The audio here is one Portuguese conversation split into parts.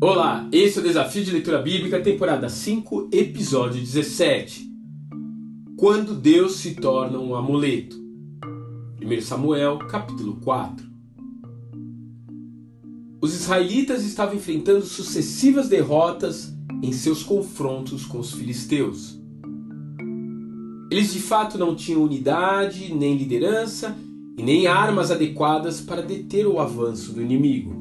Olá, esse é o Desafio de Leitura Bíblica, temporada 5, episódio 17. Quando Deus se torna um amuleto. 1 Samuel, capítulo 4. Os israelitas estavam enfrentando sucessivas derrotas em seus confrontos com os filisteus. Eles de fato não tinham unidade, nem liderança e nem armas adequadas para deter o avanço do inimigo.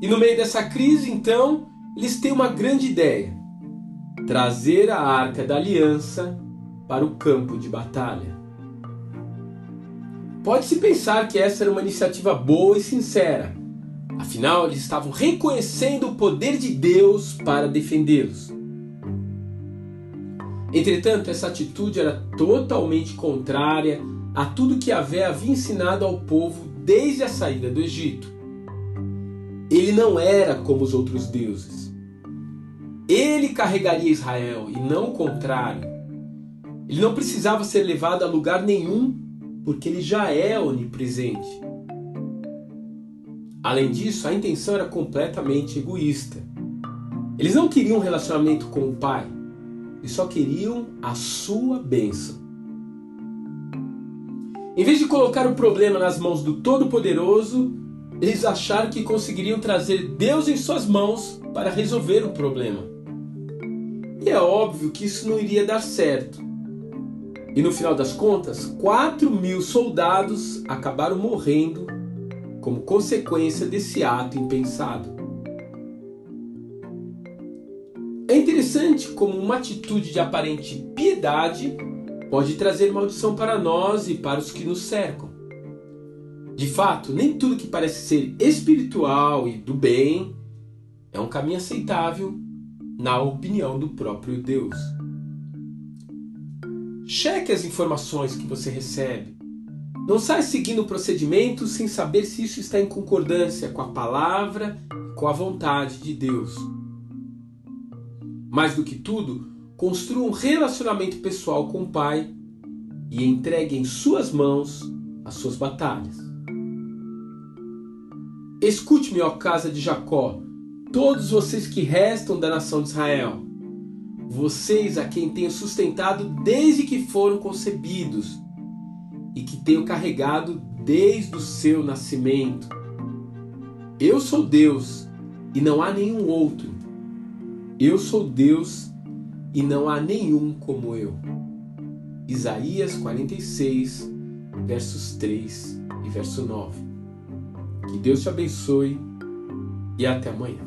E no meio dessa crise, então, eles têm uma grande ideia: trazer a arca da aliança para o campo de batalha. Pode-se pensar que essa era uma iniciativa boa e sincera, afinal, eles estavam reconhecendo o poder de Deus para defendê-los. Entretanto, essa atitude era totalmente contrária a tudo que Yahvé havia ensinado ao povo desde a saída do Egito. Ele não era como os outros deuses. Ele carregaria Israel e não o contrário. Ele não precisava ser levado a lugar nenhum, porque ele já é onipresente. Além disso, a intenção era completamente egoísta. Eles não queriam um relacionamento com o Pai, eles só queriam a sua bênção. Em vez de colocar o problema nas mãos do Todo-Poderoso, eles acharam que conseguiriam trazer Deus em suas mãos para resolver o problema. E é óbvio que isso não iria dar certo. E no final das contas, 4 mil soldados acabaram morrendo como consequência desse ato impensado. É interessante como uma atitude de aparente piedade pode trazer maldição para nós e para os que nos cercam. De fato, nem tudo que parece ser espiritual e do bem é um caminho aceitável na opinião do próprio Deus. Cheque as informações que você recebe. Não saia seguindo o procedimento sem saber se isso está em concordância com a palavra com a vontade de Deus. Mais do que tudo, construa um relacionamento pessoal com o Pai e entregue em suas mãos as suas batalhas. Escute-me, ó casa de Jacó, todos vocês que restam da nação de Israel, vocês a quem tenho sustentado desde que foram concebidos e que tenho carregado desde o seu nascimento. Eu sou Deus e não há nenhum outro. Eu sou Deus e não há nenhum como eu. Isaías 46, versos 3 e verso 9. Que Deus te abençoe e até amanhã.